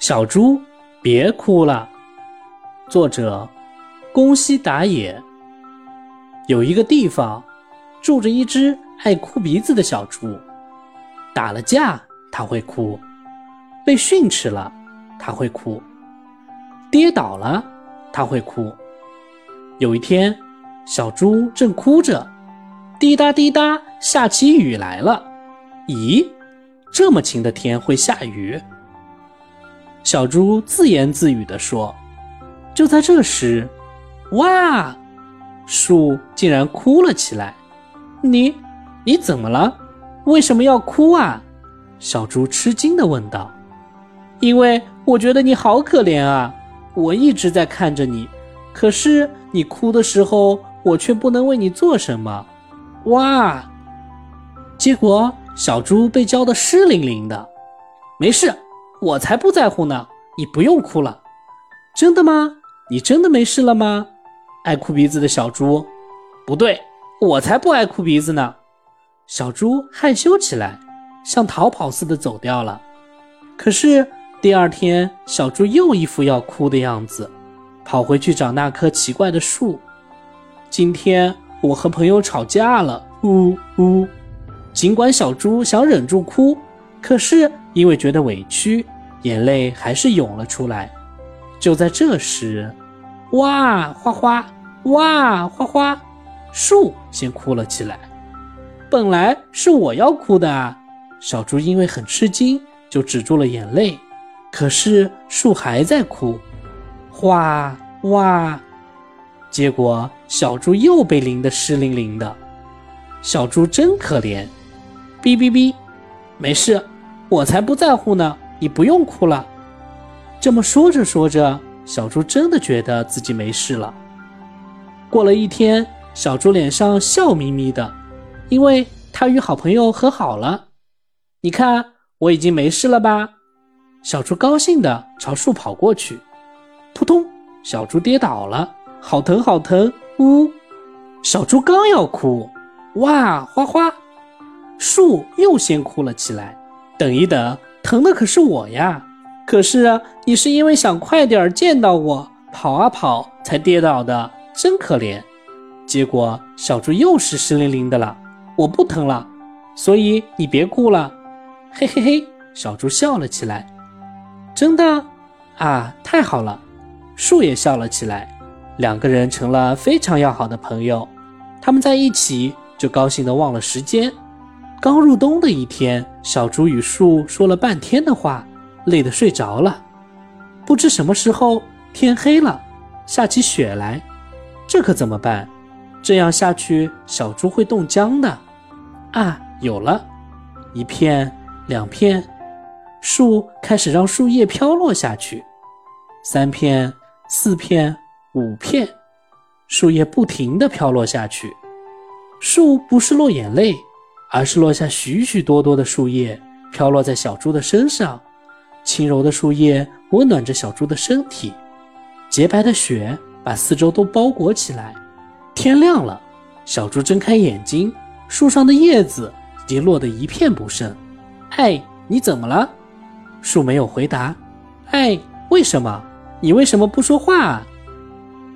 小猪，别哭了。作者：宫西达也。有一个地方，住着一只爱哭鼻子的小猪。打了架，它会哭；被训斥了，它会哭；跌倒了，它会哭。有一天，小猪正哭着，滴答滴答，下起雨来了。咦，这么晴的天会下雨？小猪自言自语地说：“就在这时，哇，树竟然哭了起来！你，你怎么了？为什么要哭啊？”小猪吃惊地问道。“因为我觉得你好可怜啊！我一直在看着你，可是你哭的时候，我却不能为你做什么。”哇！结果小猪被浇得湿淋淋的。没事。我才不在乎呢！你不用哭了，真的吗？你真的没事了吗？爱哭鼻子的小猪，不对，我才不爱哭鼻子呢！小猪害羞起来，像逃跑似的走掉了。可是第二天，小猪又一副要哭的样子，跑回去找那棵奇怪的树。今天我和朋友吵架了，呜呜！尽管小猪想忍住哭。可是因为觉得委屈，眼泪还是涌了出来。就在这时，哇哗哗，哇哗哗，树先哭了起来。本来是我要哭的！小猪因为很吃惊，就止住了眼泪。可是树还在哭，哗哇！结果小猪又被淋得湿淋淋的。小猪真可怜，哔哔哔。没事，我才不在乎呢。你不用哭了。这么说着说着，小猪真的觉得自己没事了。过了一天，小猪脸上笑眯眯的，因为他与好朋友和好了。你看，我已经没事了吧？小猪高兴的朝树跑过去，扑通，小猪跌倒了，好疼好疼！呜，小猪刚要哭，哇哗哗！树又先哭了起来。等一等，疼的可是我呀！可是啊，你是因为想快点见到我，跑啊跑才跌倒的，真可怜。结果小猪又是湿淋淋的了。我不疼了，所以你别哭了。嘿嘿嘿，小猪笑了起来。真的？啊，太好了！树也笑了起来。两个人成了非常要好的朋友。他们在一起就高兴的忘了时间。刚入冬的一天，小猪与树说了半天的话，累得睡着了。不知什么时候天黑了，下起雪来，这可怎么办？这样下去，小猪会冻僵的。啊，有了！一片，两片，树开始让树叶飘落下去。三片，四片，五片，树叶不停地飘落下去。树不是落眼泪。而是落下许许多多的树叶，飘落在小猪的身上。轻柔的树叶温暖着小猪的身体，洁白的雪把四周都包裹起来。天亮了，小猪睁开眼睛，树上的叶子已经落得一片不剩。哎，你怎么了？树没有回答。哎，为什么？你为什么不说话？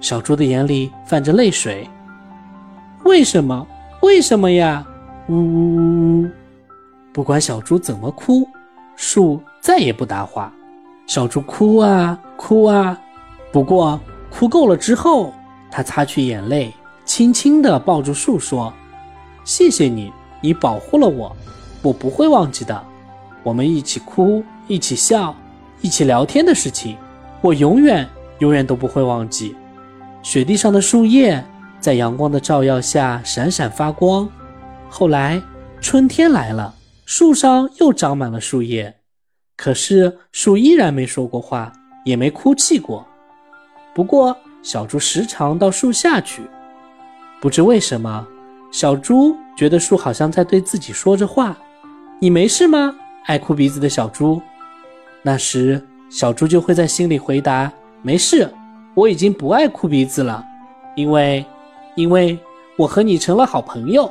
小猪的眼里泛着泪水。为什么？为什么呀？呜呜呜呜！不管小猪怎么哭，树再也不答话。小猪哭啊哭啊，不过哭够了之后，他擦去眼泪，轻轻地抱住树说：“谢谢你，你保护了我，我不会忘记的。我们一起哭，一起笑，一起聊天的事情，我永远永远都不会忘记。”雪地上的树叶在阳光的照耀下闪闪发光。后来，春天来了，树上又长满了树叶，可是树依然没说过话，也没哭泣过。不过，小猪时常到树下去，不知为什么，小猪觉得树好像在对自己说着话：“你没事吗？”爱哭鼻子的小猪。那时，小猪就会在心里回答：“没事，我已经不爱哭鼻子了，因为，因为我和你成了好朋友。”